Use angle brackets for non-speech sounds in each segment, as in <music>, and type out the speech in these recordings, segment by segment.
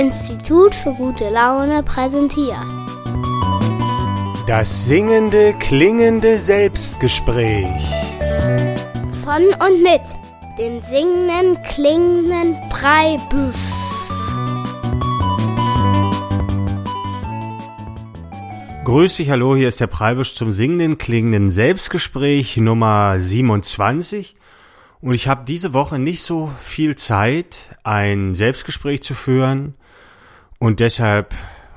Institut für gute Laune präsentiert. Das singende, klingende Selbstgespräch. Von und mit dem singenden, klingenden Breibüsch. Grüß dich, hallo, hier ist der Preibisch zum singenden, klingenden Selbstgespräch Nummer 27. Und ich habe diese Woche nicht so viel Zeit, ein Selbstgespräch zu führen und deshalb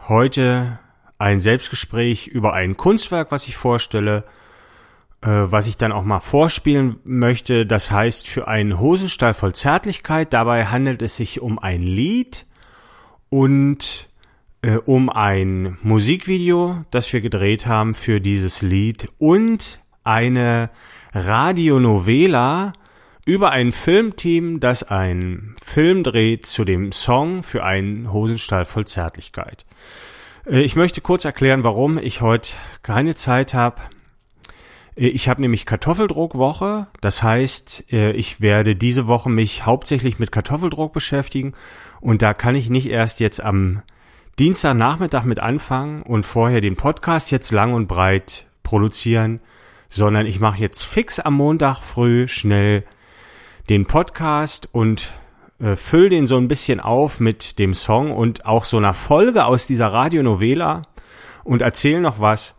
heute ein Selbstgespräch über ein Kunstwerk, was ich vorstelle, äh, was ich dann auch mal vorspielen möchte. Das heißt für einen Hosenstall voll Zärtlichkeit. Dabei handelt es sich um ein Lied und äh, um ein Musikvideo, das wir gedreht haben für dieses Lied und eine Radionovela, über ein Filmteam, das einen Film dreht zu dem Song für einen Hosenstall voll Zärtlichkeit. Äh, ich möchte kurz erklären, warum ich heute keine Zeit habe. Äh, ich habe nämlich Kartoffeldruckwoche, das heißt, äh, ich werde diese Woche mich hauptsächlich mit Kartoffeldruck beschäftigen und da kann ich nicht erst jetzt am Dienstagnachmittag mit anfangen und vorher den Podcast jetzt lang und breit produzieren, sondern ich mache jetzt fix am Montag früh schnell den Podcast und äh, füll den so ein bisschen auf mit dem Song und auch so einer Folge aus dieser Radionovela und erzähl noch was,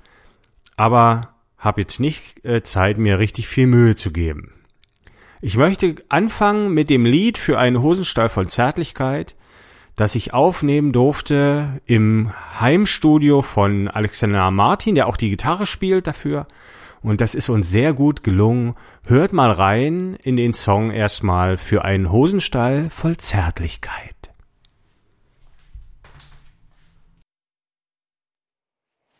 aber habe jetzt nicht äh, Zeit, mir richtig viel Mühe zu geben. Ich möchte anfangen mit dem Lied für einen Hosenstall von Zärtlichkeit, das ich aufnehmen durfte im Heimstudio von Alexander Martin, der auch die Gitarre spielt dafür. Und das ist uns sehr gut gelungen. Hört mal rein in den Song erstmal für einen Hosenstall voll Zärtlichkeit.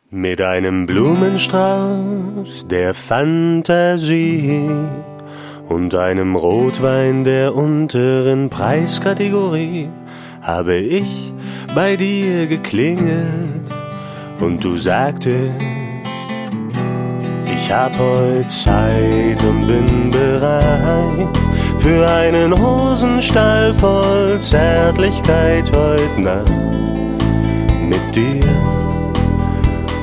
Mit einem Blumenstrauß der Fantasie und einem Rotwein der unteren Preiskategorie habe ich bei dir geklingelt und du sagtest, ich hab heut Zeit und bin bereit für einen Hosenstall voll Zärtlichkeit heut Nacht. Mit dir.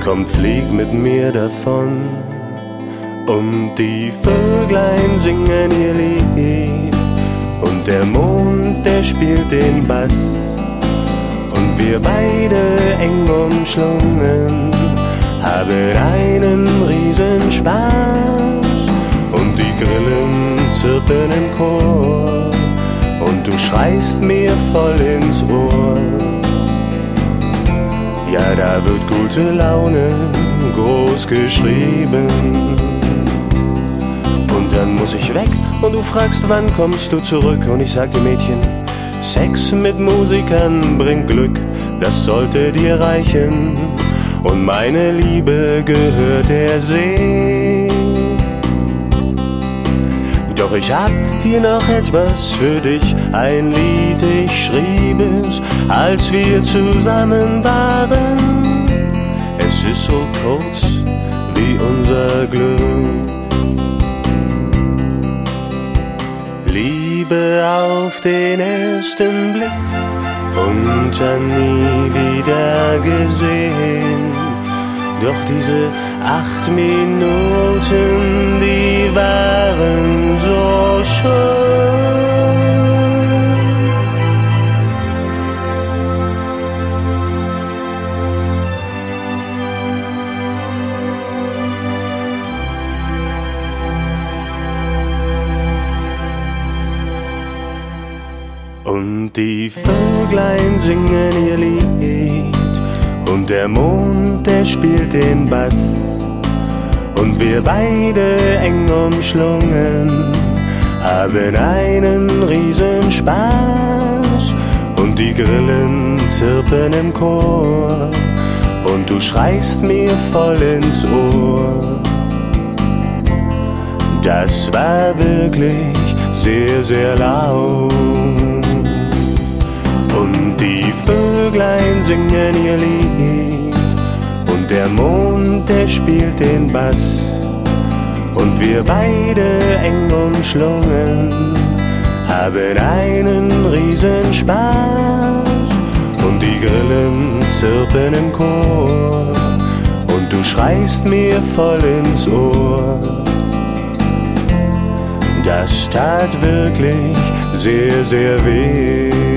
Komm, flieg mit mir davon. Und die Vöglein singen ihr Lied. Und der Mond, der spielt den Bass. Und wir beide eng umschlungen haben einen riesen Spaß und die Grillen zirpen im Chor und du schreist mir voll ins Ohr. Ja, da wird gute Laune groß geschrieben. Und dann muss ich weg und du fragst, wann kommst du zurück? Und ich sag dir Mädchen, Sex mit Musikern bringt Glück, das sollte dir reichen und meine Liebe gehört der See. Doch ich hab hier noch etwas für dich, ein Lied, ich schrieb es, als wir zusammen waren. Es ist so kurz wie unser Glück. Liebe auf den ersten Blick und dann nie wieder gesehen. Doch diese acht Minuten, die waren so schön. Und die Vöglein singen ihr Lied und der Mond, der spielt den Bass und wir beide eng umschlungen haben einen riesen Spaß und die Grillen zirpen im Chor und du schreist mir voll ins Ohr. Das war wirklich sehr, sehr laut. Die Vöglein singen ihr Lied und der Mond, der spielt den Bass und wir beide eng umschlungen haben einen riesen Spaß und Grillen zirpen im Chor und du schreist mir voll ins Ohr. Das tat wirklich sehr, sehr weh.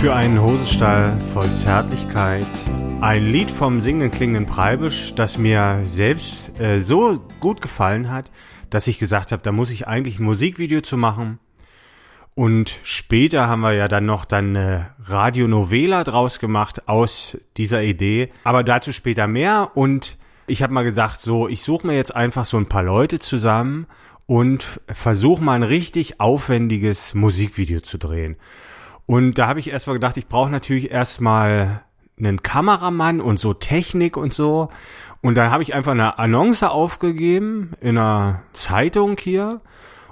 Für einen Hosenstall voll Zärtlichkeit. Ein Lied vom singenden klingenden Preibisch, das mir selbst äh, so gut gefallen hat, dass ich gesagt habe, da muss ich eigentlich ein Musikvideo zu machen. Und später haben wir ja dann noch dann eine Radionovela draus gemacht aus dieser Idee. Aber dazu später mehr. Und ich habe mal gesagt, so, ich suche mir jetzt einfach so ein paar Leute zusammen und versuche mal ein richtig aufwendiges Musikvideo zu drehen. Und da habe ich erstmal gedacht, ich brauche natürlich erstmal einen Kameramann und so Technik und so. Und dann habe ich einfach eine Annonce aufgegeben in einer Zeitung hier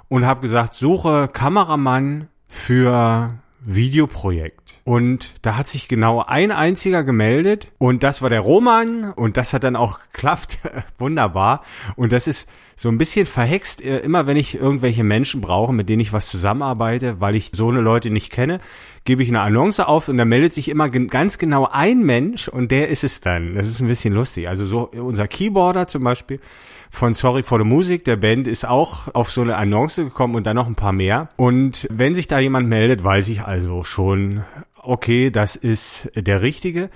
und habe gesagt, suche Kameramann für Videoprojekt. Und da hat sich genau ein einziger gemeldet und das war der Roman und das hat dann auch <laughs> geklappt. Wunderbar. Und das ist so ein bisschen verhext, äh, immer wenn ich irgendwelche Menschen brauche, mit denen ich was zusammenarbeite, weil ich so eine Leute nicht kenne, gebe ich eine Annonce auf und da meldet sich immer ganz genau ein Mensch und der ist es dann. Das ist ein bisschen lustig. Also so unser Keyboarder zum Beispiel von Sorry for the Music, der Band, ist auch auf so eine Annonce gekommen und dann noch ein paar mehr. Und wenn sich da jemand meldet, weiß ich also schon, okay, das ist der Richtige.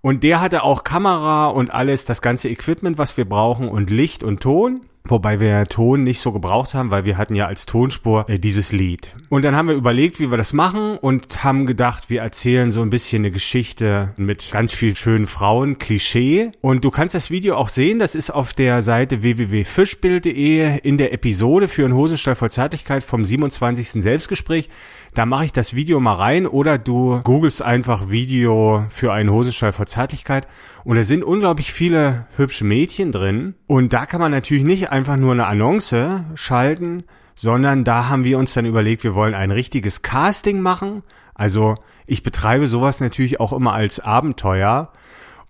Und der hatte auch Kamera und alles, das ganze Equipment, was wir brauchen und Licht und Ton. Wobei wir Ton nicht so gebraucht haben, weil wir hatten ja als Tonspur äh, dieses Lied. Und dann haben wir überlegt, wie wir das machen und haben gedacht, wir erzählen so ein bisschen eine Geschichte mit ganz vielen schönen Frauen, Klischee. Und du kannst das Video auch sehen, das ist auf der Seite www.fischbild.de in der Episode für einen Hosenstall voll Zärtlichkeit vom 27. Selbstgespräch. Da mache ich das Video mal rein oder du googelst einfach Video für einen Hosenstall vor Zärtlichkeit und da sind unglaublich viele hübsche Mädchen drin und da kann man natürlich nicht einfach nur eine Annonce schalten, sondern da haben wir uns dann überlegt, wir wollen ein richtiges Casting machen. Also ich betreibe sowas natürlich auch immer als Abenteuer.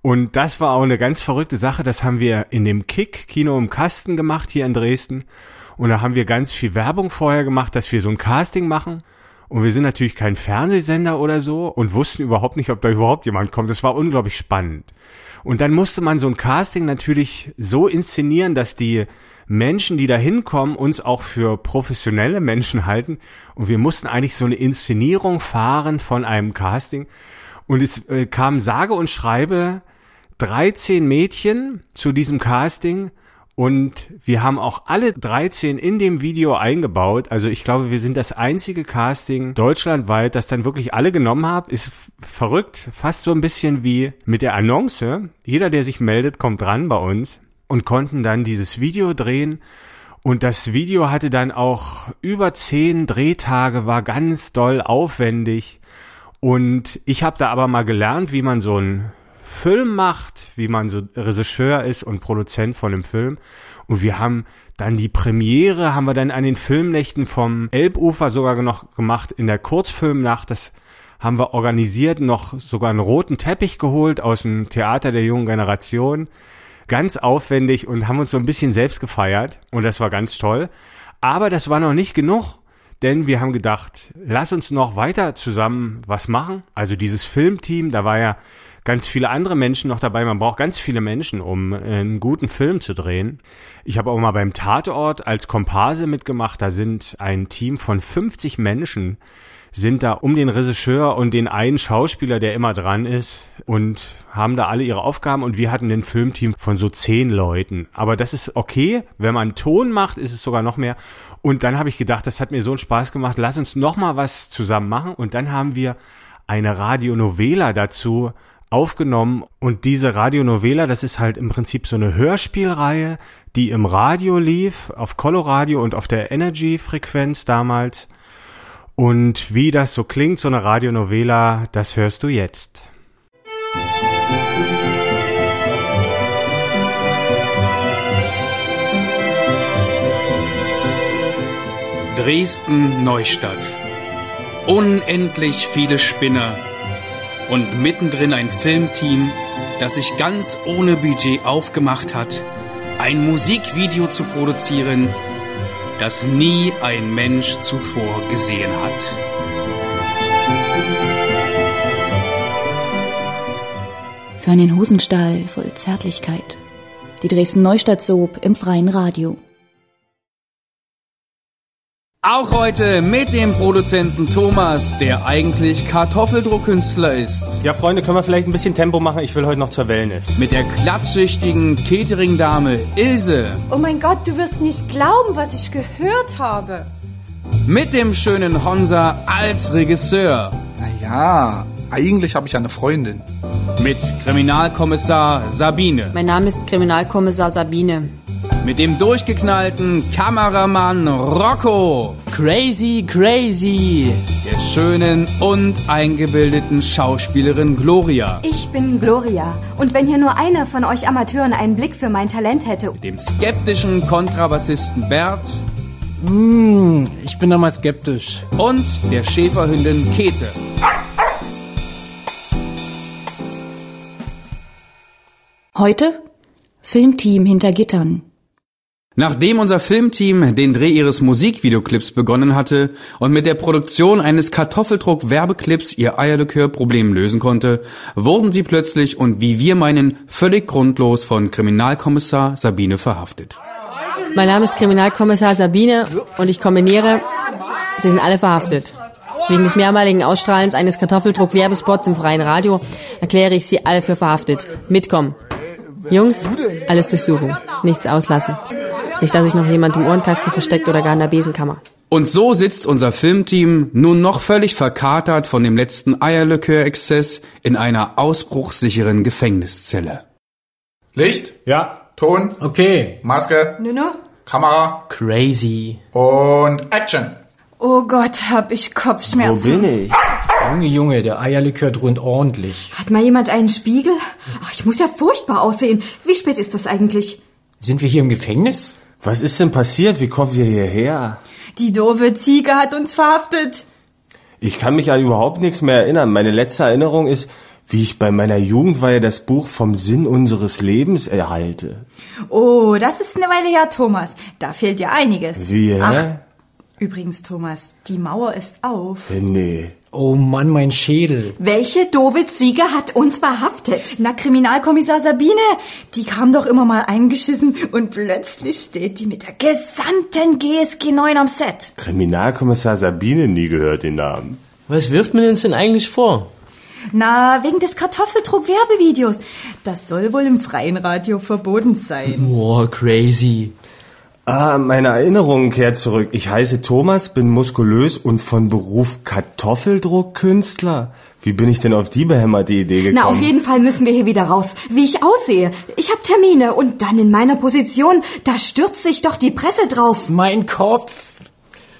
Und das war auch eine ganz verrückte Sache. Das haben wir in dem Kick Kino im Kasten gemacht hier in Dresden. Und da haben wir ganz viel Werbung vorher gemacht, dass wir so ein Casting machen. Und wir sind natürlich kein Fernsehsender oder so und wussten überhaupt nicht, ob da überhaupt jemand kommt. Das war unglaublich spannend. Und dann musste man so ein Casting natürlich so inszenieren, dass die Menschen, die da hinkommen, uns auch für professionelle Menschen halten. Und wir mussten eigentlich so eine Inszenierung fahren von einem Casting. Und es äh, kam sage und schreibe 13 Mädchen zu diesem Casting und wir haben auch alle 13 in dem Video eingebaut. Also ich glaube, wir sind das einzige Casting deutschlandweit, das dann wirklich alle genommen hat. Ist verrückt, fast so ein bisschen wie mit der Annonce. Jeder, der sich meldet, kommt dran bei uns und konnten dann dieses Video drehen. Und das Video hatte dann auch über zehn Drehtage, war ganz doll aufwendig. Und ich habe da aber mal gelernt, wie man so ein Film macht, wie man so Regisseur ist und Produzent von einem Film. Und wir haben dann die Premiere, haben wir dann an den Filmnächten vom Elbufer sogar noch gemacht, in der Kurzfilmnacht. Das haben wir organisiert, noch sogar einen roten Teppich geholt aus dem Theater der jungen Generation. Ganz aufwendig und haben uns so ein bisschen selbst gefeiert. Und das war ganz toll. Aber das war noch nicht genug denn wir haben gedacht, lass uns noch weiter zusammen was machen. Also dieses Filmteam, da war ja ganz viele andere Menschen noch dabei. Man braucht ganz viele Menschen, um einen guten Film zu drehen. Ich habe auch mal beim Tatort als Komparse mitgemacht. Da sind ein Team von 50 Menschen sind da um den Regisseur und den einen Schauspieler, der immer dran ist und haben da alle ihre Aufgaben und wir hatten ein Filmteam von so zehn Leuten. Aber das ist okay. Wenn man Ton macht, ist es sogar noch mehr. Und dann habe ich gedacht, das hat mir so einen Spaß gemacht. Lass uns noch mal was zusammen machen. Und dann haben wir eine Radionovela dazu aufgenommen und diese Radionovela, das ist halt im Prinzip so eine Hörspielreihe, die im Radio lief, auf Coloradio und auf der Energy-Frequenz damals. Und wie das so klingt, so eine Radionovela, das hörst du jetzt. Dresden Neustadt. Unendlich viele Spinner und mittendrin ein Filmteam, das sich ganz ohne Budget aufgemacht hat, ein Musikvideo zu produzieren, das nie ein Mensch zuvor gesehen hat. Für einen Hosenstall voll Zärtlichkeit. Die Dresden-Neustadt-Soap im freien Radio. Auch heute mit dem Produzenten Thomas, der eigentlich Kartoffeldruckkünstler ist. Ja, Freunde, können wir vielleicht ein bisschen Tempo machen? Ich will heute noch zur Wellness. Mit der klatschsüchtigen Catering-Dame Ilse. Oh mein Gott, du wirst nicht glauben, was ich gehört habe. Mit dem schönen Honsa als Regisseur. Naja, eigentlich habe ich eine Freundin. Mit Kriminalkommissar Sabine. Mein Name ist Kriminalkommissar Sabine. Mit dem durchgeknallten Kameramann Rocco. Crazy, crazy. Der schönen und eingebildeten Schauspielerin Gloria. Ich bin Gloria. Und wenn hier nur einer von euch Amateuren einen Blick für mein Talent hätte. Mit dem skeptischen Kontrabassisten Bert. Hm, ich bin da mal skeptisch. Und der Schäferhündin Käthe. Heute Filmteam hinter Gittern. Nachdem unser Filmteam den Dreh ihres Musikvideoclips begonnen hatte und mit der Produktion eines Kartoffeldruck-Werbeclips ihr Eierlikör-Problem lösen konnte, wurden sie plötzlich und wie wir meinen, völlig grundlos von Kriminalkommissar Sabine verhaftet. Mein Name ist Kriminalkommissar Sabine und ich kombiniere, Sie sind alle verhaftet. Wegen des mehrmaligen Ausstrahlens eines Kartoffeldruck-Werbespots im freien Radio erkläre ich Sie alle für verhaftet. Mitkommen. Jungs, alles durchsuchen. Nichts auslassen. Nicht, dass sich noch jemand im Ohrenkasten versteckt oder gar in der Besenkammer. Und so sitzt unser Filmteam nun noch völlig verkatert von dem letzten Eierlikör-Exzess in einer ausbruchssicheren Gefängniszelle. Licht, Ja, Ton, Okay. Maske, Nino? Kamera Crazy. und Action. Oh Gott, hab ich Kopfschmerzen. ich? Junge, Junge, der Eierlikör dröhnt ordentlich. Hat mal jemand einen Spiegel? Ach, ich muss ja furchtbar aussehen. Wie spät ist das eigentlich? Sind wir hier im Gefängnis? Was ist denn passiert? Wie kommen wir hierher? Die doofe Ziege hat uns verhaftet. Ich kann mich an überhaupt nichts mehr erinnern. Meine letzte Erinnerung ist, wie ich bei meiner Jugendweihe das Buch vom Sinn unseres Lebens erhalte. Oh, das ist eine Weile her, Thomas. Da fehlt dir einiges. Wie? Ach, übrigens, Thomas, die Mauer ist auf. Nee. Oh Mann, mein Schädel. Welche doofe Ziege hat uns verhaftet? Na, Kriminalkommissar Sabine. Die kam doch immer mal eingeschissen und plötzlich steht die mit der gesamten GSG 9 am Set. Kriminalkommissar Sabine nie gehört den Namen. Was wirft man uns denn eigentlich vor? Na, wegen des Kartoffeldruck-Werbevideos. Das soll wohl im freien Radio verboten sein. Boah, crazy. Ah, meine Erinnerung kehrt zurück. Ich heiße Thomas, bin muskulös und von Beruf Kartoffeldruckkünstler. Wie bin ich denn auf die behämmerte Idee gekommen? Na, auf jeden Fall müssen wir hier wieder raus. Wie ich aussehe. Ich habe Termine und dann in meiner Position, da stürzt sich doch die Presse drauf. Mein Kopf.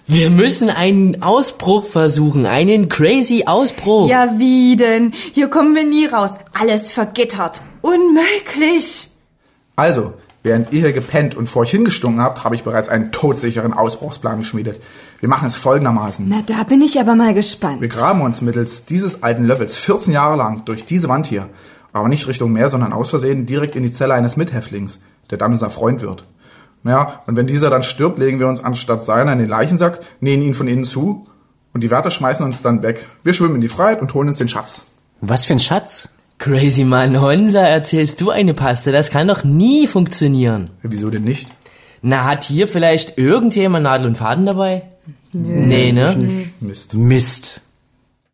Wir müssen einen Ausbruch versuchen, einen crazy Ausbruch. Ja, wie denn? Hier kommen wir nie raus. Alles vergittert. Unmöglich. Also, während ihr hier gepennt und vor euch hingestunken habt, habe ich bereits einen todsicheren Ausbruchsplan geschmiedet. Wir machen es folgendermaßen. Na, da bin ich aber mal gespannt. Wir graben uns mittels dieses alten Löffels 14 Jahre lang durch diese Wand hier, aber nicht Richtung Meer, sondern aus Versehen direkt in die Zelle eines Mithäftlings, der dann unser Freund wird. Naja, und wenn dieser dann stirbt, legen wir uns anstatt seiner in den Leichensack, nähen ihn von innen zu und die Wärter schmeißen uns dann weg. Wir schwimmen in die Freiheit und holen uns den Schatz. Was für ein Schatz? Crazy Mann, Honsa, erzählst du eine Paste? Das kann doch nie funktionieren. Wieso denn nicht? Na, hat hier vielleicht irgendjemand Nadel und Faden dabei? Nee, ne? Mist. Mist.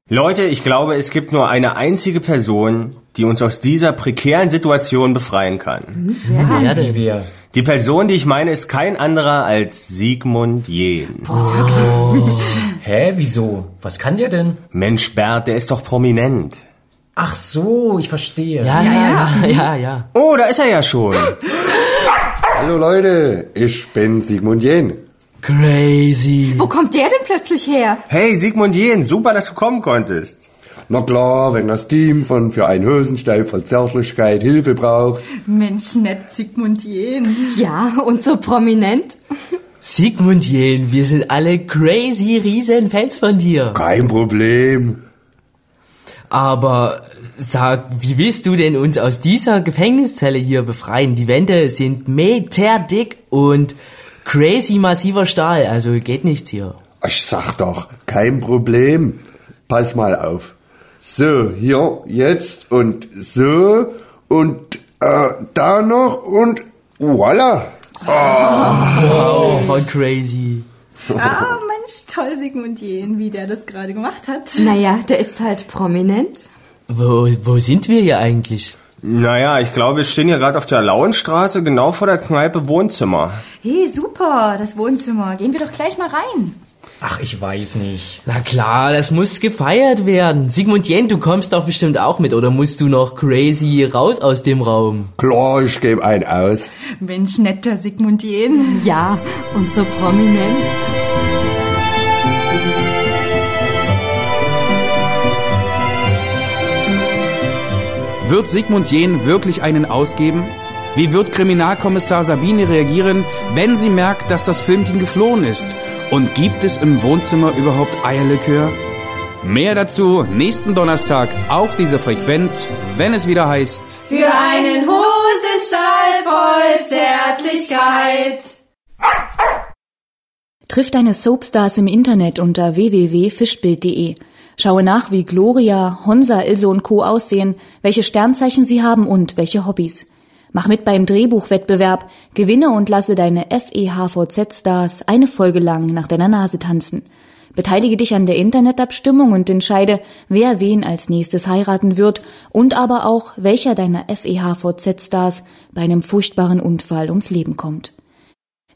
Leute, ich glaube, es gibt nur eine einzige Person, die uns aus dieser prekären Situation befreien kann. Wer denn wer? Die Person, die ich meine, ist kein anderer als Sigmund Jähn. Hä, wieso? Was kann der denn? Mensch, Bert, der ist doch prominent. Ach so, ich verstehe. Ja, ja, ja, ja, <laughs> ja. Oh, da ist er ja schon. <laughs> Hallo Leute, ich bin Sigmund Jähn. Crazy. Wo kommt der denn plötzlich her? Hey, Sigmund Jähn, super, dass du kommen konntest. Na klar, wenn das Team von für einen Hösenstein voll Zärtlichkeit Hilfe braucht. Mensch, nett Sigmund Jähn. Ja, und so prominent. Sigmund Jähn, wir sind alle crazy riesen Fans von dir. Kein Problem. Aber sag, wie willst du denn uns aus dieser Gefängniszelle hier befreien? Die Wände sind meterdick und crazy massiver Stahl, also geht nichts hier. Ich sag doch, kein Problem. Pass mal auf. So, hier, jetzt und so und äh, da noch und voila. Oh, voll crazy. <laughs> Ah, Mensch, toll, Sigmund Jähn, wie der das gerade gemacht hat. Naja, der ist halt prominent. Wo, wo sind wir hier eigentlich? Naja, ich glaube, wir stehen hier gerade auf der Lauenstraße, genau vor der Kneipe Wohnzimmer. Hey, super, das Wohnzimmer. Gehen wir doch gleich mal rein. Ach, ich weiß nicht. Na klar, das muss gefeiert werden. Sigmund Jen, du kommst doch bestimmt auch mit, oder musst du noch crazy raus aus dem Raum? Klar, ich gebe einen aus. Mensch, netter Sigmund Jähn. Ja, und so prominent. Wird Sigmund Jähn wirklich einen ausgeben? Wie wird Kriminalkommissar Sabine reagieren, wenn sie merkt, dass das Filmteam geflohen ist? Und gibt es im Wohnzimmer überhaupt Eierlikör? Mehr dazu nächsten Donnerstag auf dieser Frequenz, wenn es wieder heißt Für einen Hosenstall voll Zärtlichkeit. Triff deine Soapstars im Internet unter www.fischbild.de. Schaue nach, wie Gloria, Honsa, Ilse und Co. aussehen, welche Sternzeichen sie haben und welche Hobbys. Mach mit beim Drehbuchwettbewerb, gewinne und lasse deine FEHVZ-Stars eine Folge lang nach deiner Nase tanzen. Beteilige dich an der Internetabstimmung und entscheide, wer wen als nächstes heiraten wird und aber auch, welcher deiner FEHVZ-Stars bei einem furchtbaren Unfall ums Leben kommt.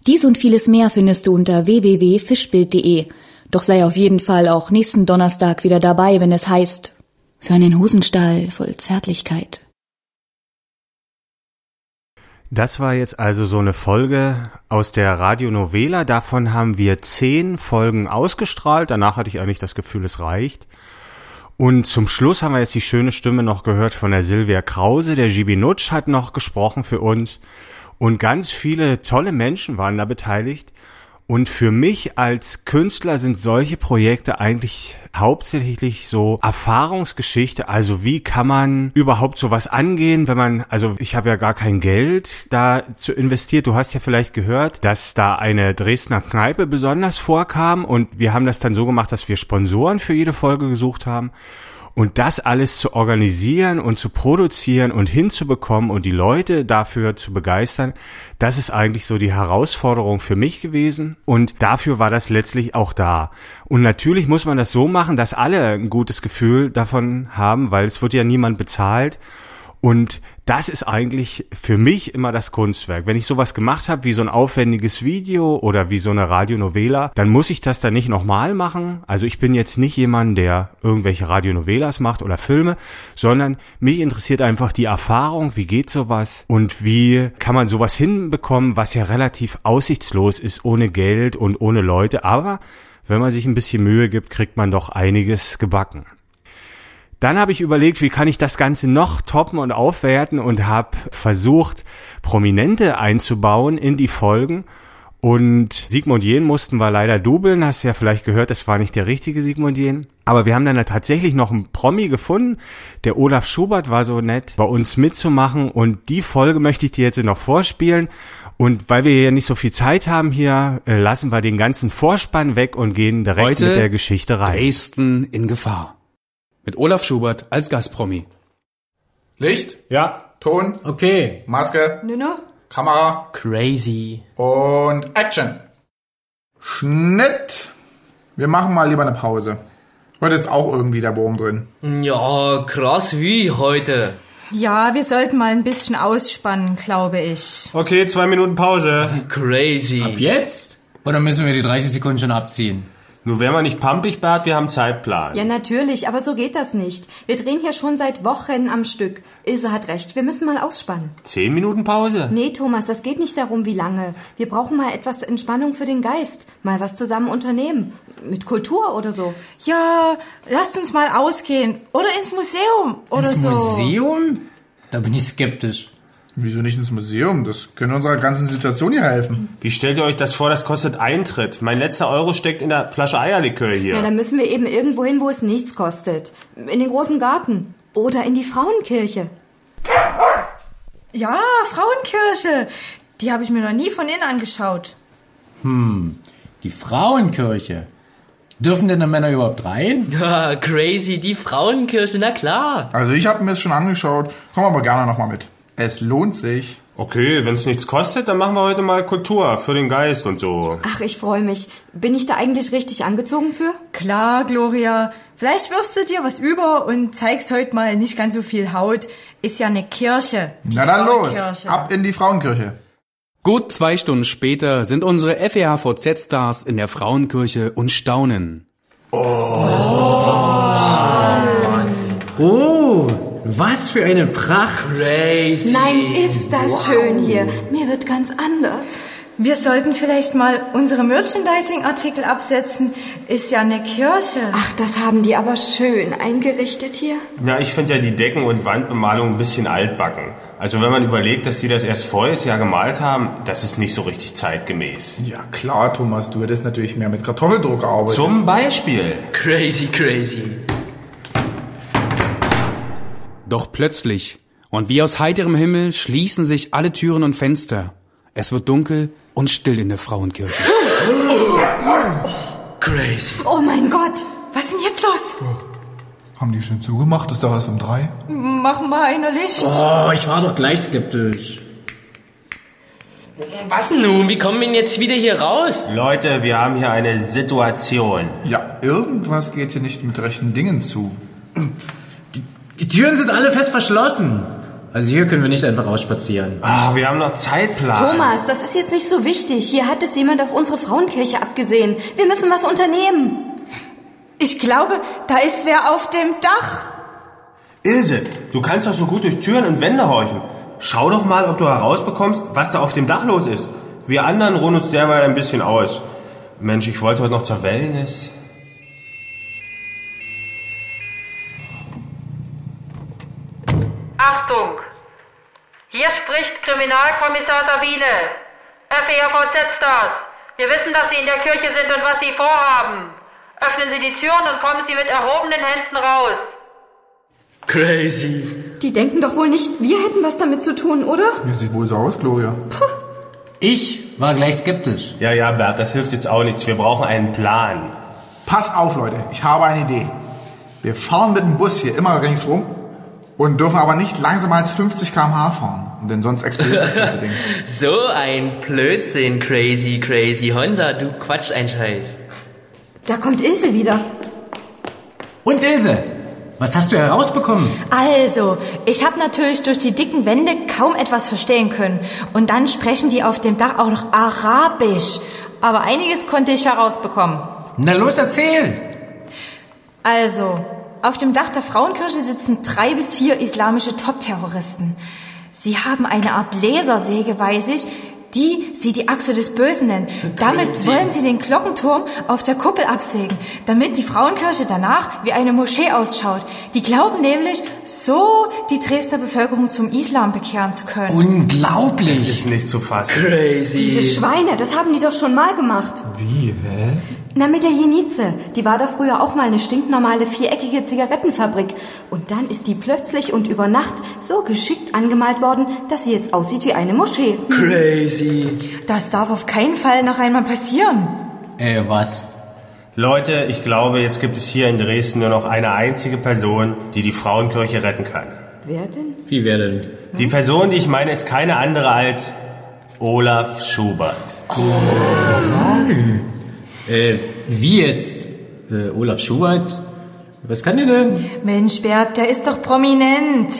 Dies und vieles mehr findest du unter www.fischbild.de. Doch sei auf jeden Fall auch nächsten Donnerstag wieder dabei, wenn es heißt, für einen Hosenstall voll Zärtlichkeit. Das war jetzt also so eine Folge aus der Radionovela. Davon haben wir zehn Folgen ausgestrahlt. Danach hatte ich eigentlich das Gefühl, es reicht. Und zum Schluss haben wir jetzt die schöne Stimme noch gehört von der Silvia Krause. Der Gibi Nutsch hat noch gesprochen für uns. Und ganz viele tolle Menschen waren da beteiligt. Und für mich als Künstler sind solche Projekte eigentlich hauptsächlich so Erfahrungsgeschichte. Also wie kann man überhaupt sowas angehen, wenn man, also ich habe ja gar kein Geld da zu investiert. Du hast ja vielleicht gehört, dass da eine Dresdner Kneipe besonders vorkam und wir haben das dann so gemacht, dass wir Sponsoren für jede Folge gesucht haben. Und das alles zu organisieren und zu produzieren und hinzubekommen und die Leute dafür zu begeistern, das ist eigentlich so die Herausforderung für mich gewesen. Und dafür war das letztlich auch da. Und natürlich muss man das so machen, dass alle ein gutes Gefühl davon haben, weil es wird ja niemand bezahlt. Und das ist eigentlich für mich immer das Kunstwerk. Wenn ich sowas gemacht habe, wie so ein aufwendiges Video oder wie so eine Radionovela, dann muss ich das dann nicht nochmal machen. Also ich bin jetzt nicht jemand, der irgendwelche Radionovelas macht oder Filme, sondern mich interessiert einfach die Erfahrung, wie geht sowas und wie kann man sowas hinbekommen, was ja relativ aussichtslos ist, ohne Geld und ohne Leute. Aber wenn man sich ein bisschen Mühe gibt, kriegt man doch einiges gebacken. Dann habe ich überlegt, wie kann ich das Ganze noch toppen und aufwerten und habe versucht, Prominente einzubauen in die Folgen. Und Sigmund Jähn mussten wir leider dubeln, hast ja vielleicht gehört, das war nicht der richtige Sigmund Jähn. Aber wir haben dann tatsächlich noch einen Promi gefunden. Der Olaf Schubert war so nett, bei uns mitzumachen. Und die Folge möchte ich dir jetzt noch vorspielen. Und weil wir ja nicht so viel Zeit haben hier, äh, lassen wir den ganzen Vorspann weg und gehen direkt Heute mit der Geschichte rein. Dresden in Gefahr. Mit Olaf Schubert als Gastpromi. Licht, Ja. Ton, Okay. Maske, Nino? Kamera Crazy. und Action. Schnitt. Wir machen mal lieber eine Pause. Heute ist auch irgendwie der Wurm drin. Ja, krass wie heute. Ja, wir sollten mal ein bisschen ausspannen, glaube ich. Okay, zwei Minuten Pause. Crazy. Ab jetzt? Oder müssen wir die 30 Sekunden schon abziehen? Nur wären wir nicht pampig, Bert, wir haben Zeitplan. Ja, natürlich, aber so geht das nicht. Wir drehen hier schon seit Wochen am Stück. Ilse hat recht, wir müssen mal ausspannen. Zehn Minuten Pause? Nee, Thomas, das geht nicht darum, wie lange. Wir brauchen mal etwas Entspannung für den Geist. Mal was zusammen unternehmen. Mit Kultur oder so. Ja, lasst uns mal ausgehen. Oder ins Museum oder Ins so. Museum? Da bin ich skeptisch. Wieso nicht ins Museum? Das könnte unserer ganzen Situation hier helfen. Wie stellt ihr euch das vor, das kostet Eintritt? Mein letzter Euro steckt in der Flasche Eierlikör hier. Ja, dann müssen wir eben irgendwo hin, wo es nichts kostet. In den großen Garten. Oder in die Frauenkirche. Ja, Frauenkirche. Die habe ich mir noch nie von innen angeschaut. Hm, die Frauenkirche. Dürfen denn die Männer überhaupt rein? <laughs> Ja, crazy, die Frauenkirche, na klar. Also ich habe mir das schon angeschaut, komm aber gerne nochmal mit. Es lohnt sich. Okay, wenn es nichts kostet, dann machen wir heute mal Kultur für den Geist und so. Ach, ich freue mich. Bin ich da eigentlich richtig angezogen für? Klar, Gloria. Vielleicht wirfst du dir was über und zeigst heute mal nicht ganz so viel Haut. Ist ja eine Kirche. Die Na dann los, ab in die Frauenkirche. Gut zwei Stunden später sind unsere FEHVZ-Stars in der Frauenkirche und staunen. Oh, was für eine Pracht. Crazy. Nein, ist das schön hier. Mir wird ganz anders. Wir sollten vielleicht mal unsere Merchandising-Artikel absetzen. Ist ja eine Kirche. Ach, das haben die aber schön eingerichtet hier. Ja, ich finde ja die Decken- und Wandbemalung ein bisschen altbacken. Also wenn man überlegt, dass die das erst voriges Jahr gemalt haben, das ist nicht so richtig zeitgemäß. Ja klar, Thomas, du hättest natürlich mehr mit Kartoffeldruck gearbeitet. Zum Beispiel. Crazy, crazy. Doch plötzlich und wie aus heiterem Himmel schließen sich alle Türen und Fenster. Es wird dunkel und still in der Frauenkirche. Crazy. Oh mein Gott. Was ist denn jetzt los? Haben die schon zugemacht? Ist doch erst um drei. Mach mal einer Licht. Oh, ich war doch gleich skeptisch. Was nun? Wie kommen wir denn jetzt wieder hier raus? Leute, wir haben hier eine Situation. Ja, irgendwas geht hier nicht mit rechten Dingen zu. Die Türen sind alle fest verschlossen. Also hier können wir nicht einfach rausspazieren. Ah, wir haben noch Zeitplan. Thomas, das ist jetzt nicht so wichtig. Hier hat es jemand auf unsere Frauenkirche abgesehen. Wir müssen was unternehmen. Ich glaube, da ist wer auf dem Dach. Ilse, du kannst doch so gut durch Türen und Wände horchen. Schau doch mal, ob du herausbekommst, was da auf dem Dach los ist. Wir anderen ruhen uns derweil ein bisschen aus. Mensch, ich wollte heute noch zur Wellness. Hier spricht Kriminalkommissar Sabine. FERVZ-Stars. Wir wissen, dass Sie in der Kirche sind und was Sie vorhaben. Öffnen Sie die Türen und kommen Sie mit erhobenen Händen raus. Crazy. Die denken doch wohl nicht, wir hätten was damit zu tun, oder? Mir sieht wohl so aus, Gloria. Ich war gleich skeptisch. Ja, ja, Bert, das hilft jetzt auch nichts. Wir brauchen einen Plan. Passt auf, Leute, ich habe eine Idee. Wir fahren mit dem Bus hier immer ringsrum und dürfen aber nicht langsamer als 50 km/h fahren, denn sonst explodiert das ganze Ding. <laughs> So ein Blödsinn, crazy, crazy. Honsa, du quatsch ein Scheiß. Da kommt Ilse wieder. Und Ilse, was hast du herausbekommen? Also, ich habe natürlich durch die dicken Wände kaum etwas verstehen können. Und dann sprechen die auf dem Dach auch noch Arabisch. Aber einiges konnte ich herausbekommen. Na los, erzähl! Also, auf dem Dach der Frauenkirche sitzen drei bis vier islamische Top-Terroristen. Sie haben eine Art Lasersäge bei sich, die sie die Achse des Bösen nennen. Damit wollen sie den Glockenturm auf der Kuppel absägen, damit die Frauenkirche danach wie eine Moschee ausschaut. Die glauben nämlich, so die Dresdner Bevölkerung zum Islam bekehren zu können. Unglaublich! Das ist nicht zu fassen. Crazy. Diese Schweine, das haben die doch schon mal gemacht. Wie, hä? Na, mit der Jenize. Die war da früher auch mal eine stinknormale viereckige Zigarettenfabrik. Und dann ist die plötzlich und über Nacht so geschickt angemalt worden, dass sie jetzt aussieht wie eine Moschee. Crazy. Das darf auf keinen Fall noch einmal passieren. Äh, was? Leute, ich glaube, jetzt gibt es hier in Dresden nur noch eine einzige Person, die die Frauenkirche retten kann. Wer denn? Wie wer denn? Die Person, die ich meine, ist keine andere als Olaf Schubert. Äh, wie jetzt? Äh, Olaf Schubert? Was kann der denn? Mensch, Bert, der ist doch prominent.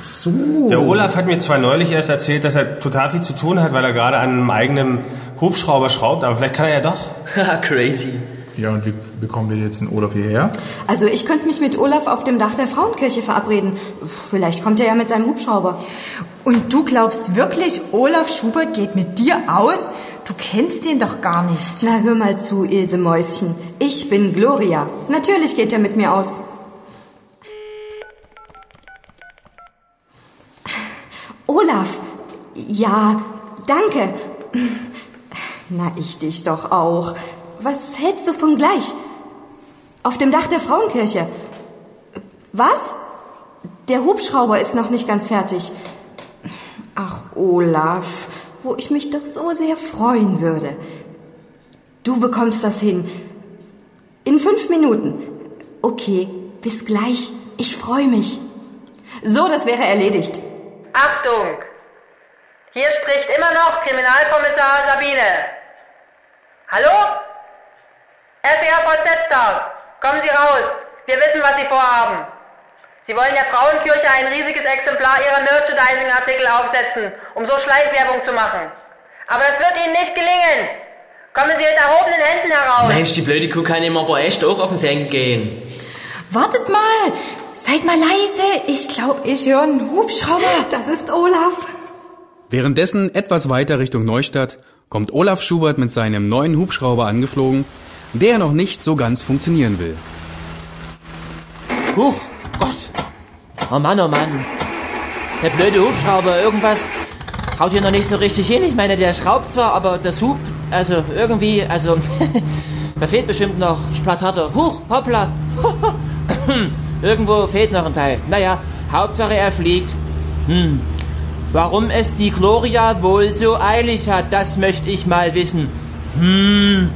So. Der Olaf hat mir zwar neulich erst erzählt, dass er total viel zu tun hat, weil er gerade an einem eigenen Hubschrauber schraubt, aber vielleicht kann er ja doch. Haha, <laughs> crazy. Ja, und wie bekommen wir jetzt den Olaf hierher? Also ich könnte mich mit Olaf auf dem Dach der Frauenkirche verabreden. Vielleicht kommt er ja mit seinem Hubschrauber. Und du glaubst wirklich, Olaf Schubert geht mit dir aus? Du kennst den doch gar nicht. Na, hör mal zu, Ilse Mäuschen. Ich bin Gloria. Natürlich geht er mit mir aus. Olaf. Ja, danke. Na, ich dich doch auch. Was hältst du von gleich? Auf dem Dach der Frauenkirche. Was? Der Hubschrauber ist noch nicht ganz fertig. Ach, Olaf, wo ich mich doch so sehr freuen würde. Du bekommst das hin. In fünf Minuten. Okay, bis gleich. Ich freue mich. So, das wäre erledigt. Achtung! Hier spricht immer noch Kriminalkommissar Sabine. Hallo? SWRVZ Stars, kommen Sie raus. Wir wissen, was Sie vorhaben. Sie wollen der Frauenkirche ein riesiges Exemplar ihrer Merchandising-Artikel aufsetzen, um so Schleichwerbung zu machen. Aber es wird Ihnen nicht gelingen. Kommen Sie mit erhobenen Händen heraus. Mensch, die blöde Kuh kann ihm aber echt auch auf den Senkel gehen. Wartet mal! Seid mal leise! Ich glaube, ich höre einen Hubschrauber. Das ist Olaf. Währenddessen etwas weiter Richtung Neustadt kommt Olaf Schubert mit seinem neuen Hubschrauber angeflogen, der noch nicht so ganz funktionieren will. Huch, Gott. Oh Mann, oh Mann. Der blöde Hubschrauber, irgendwas haut hier noch nicht so richtig hin. Ich meine, der schraubt zwar, aber das Hub, also irgendwie, also, <laughs> da fehlt bestimmt noch Splattater. Huch, hoppla. <laughs> Irgendwo fehlt noch ein Teil. Naja, Hauptsache er fliegt. Hm. Warum es die Gloria wohl so eilig hat, das möchte ich mal wissen. Hm.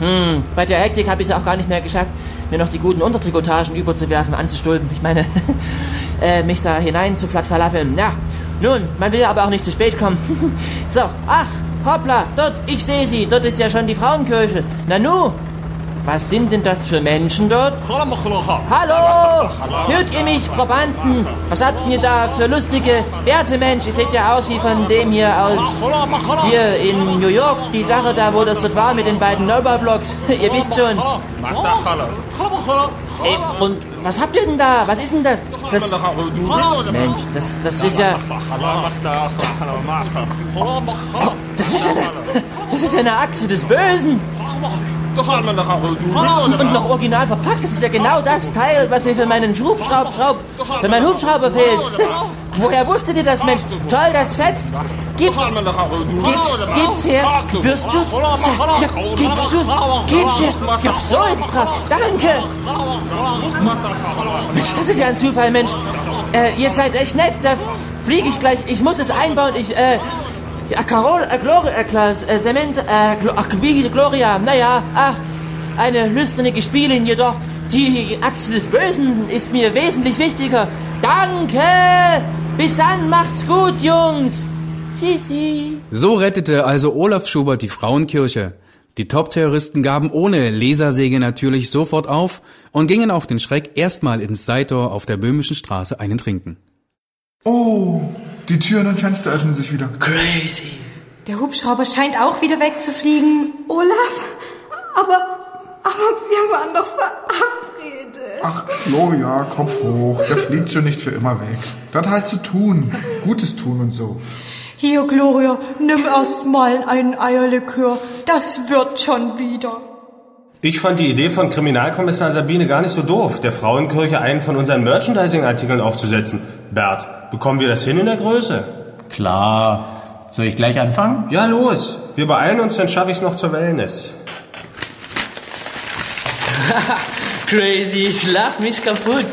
Hm. Bei der Hektik habe ich es auch gar nicht mehr geschafft, mir noch die guten Untertrikotagen überzuwerfen, anzustulpen. Ich meine, <laughs> äh, mich da hinein zu falafeln. Ja, nun, man will aber auch nicht zu spät kommen. <laughs> so, ach, hoppla, dort, ich sehe sie, dort ist ja schon die Frauenkirche. Nanu, was sind denn das für Menschen dort? Hallo! Hört ihr mich, Probanden? Was habt ihr da für lustige Bärte, Mensch? Ihr seht ja aus wie von dem hier aus hier in New York. Die Sache da, wo das dort war mit den beiden Nova-Blocks. <laughs> ihr wisst schon. Ey, und was habt ihr denn da? Was ist denn das? Das, Mensch, das, das ist ja... Das ist eine, <laughs> das ist ja eine Achse des Bösen. Und noch original verpackt, das ist ja genau das Teil, was mir für meinen Hubschraub, Schraub, wenn mein Hubschrauber fehlt. Woher wusstet ihr das, Mensch? Toll, das fetzt. Gib's, gib's, gib's her. Wirst du's? Ja, gib's du, gib's her. Gib's, so ist brav. Danke. Mensch, das ist ja ein Zufall, Mensch. Äh, ihr seid echt nett, da fliege ich gleich. Ich muss es einbauen, ich, äh, ja, Carol, äh, Gloria, äh, Klaus, äh, Cement, äh, Glo ach, wie Gloria? Naja, ach, eine lüsterne Spielin jedoch. Die Achse des Bösen ist mir wesentlich wichtiger. Danke! Bis dann, macht's gut, Jungs! Tschüssi! So rettete also Olaf Schubert die Frauenkirche. Die Top-Terroristen gaben ohne Lasersäge natürlich sofort auf und gingen auf den Schreck erstmal ins Seitor auf der Böhmischen Straße einen trinken. Oh, die Türen und Fenster öffnen sich wieder. Crazy. Der Hubschrauber scheint auch wieder wegzufliegen. Olaf, aber, aber wir waren doch verabredet. Ach, Gloria, Kopf hoch. Der fliegt schon nicht für immer weg. Das halt zu tun. Gutes tun und so. Hier, Gloria, nimm erst mal einen Eierlikör. Das wird schon wieder. Ich fand die Idee von Kriminalkommissar Sabine gar nicht so doof, der Frauenkirche einen von unseren Merchandising-Artikeln aufzusetzen. Bert, bekommen wir das hin in der Größe? Klar. Soll ich gleich anfangen? Ja, los. Wir beeilen uns, dann schaffe ich es noch zur Wellness. <laughs> Crazy, ich lach mich kaputt.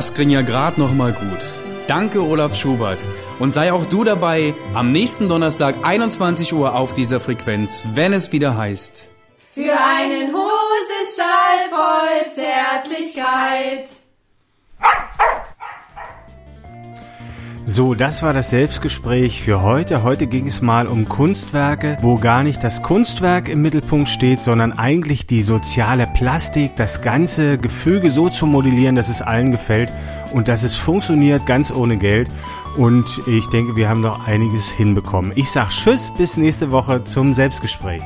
Das ging ja grad noch mal gut. Danke Olaf Schubert und sei auch du dabei am nächsten Donnerstag 21 Uhr auf dieser Frequenz, wenn es wieder heißt. Für einen Hosenstall voll Zärtlichkeit. So, das war das Selbstgespräch für heute. Heute ging es mal um Kunstwerke, wo gar nicht das Kunstwerk im Mittelpunkt steht, sondern eigentlich die soziale Plastik, das ganze Gefüge so zu modellieren, dass es allen gefällt und dass es funktioniert, ganz ohne Geld. Und ich denke, wir haben noch einiges hinbekommen. Ich sag Tschüss, bis nächste Woche zum Selbstgespräch.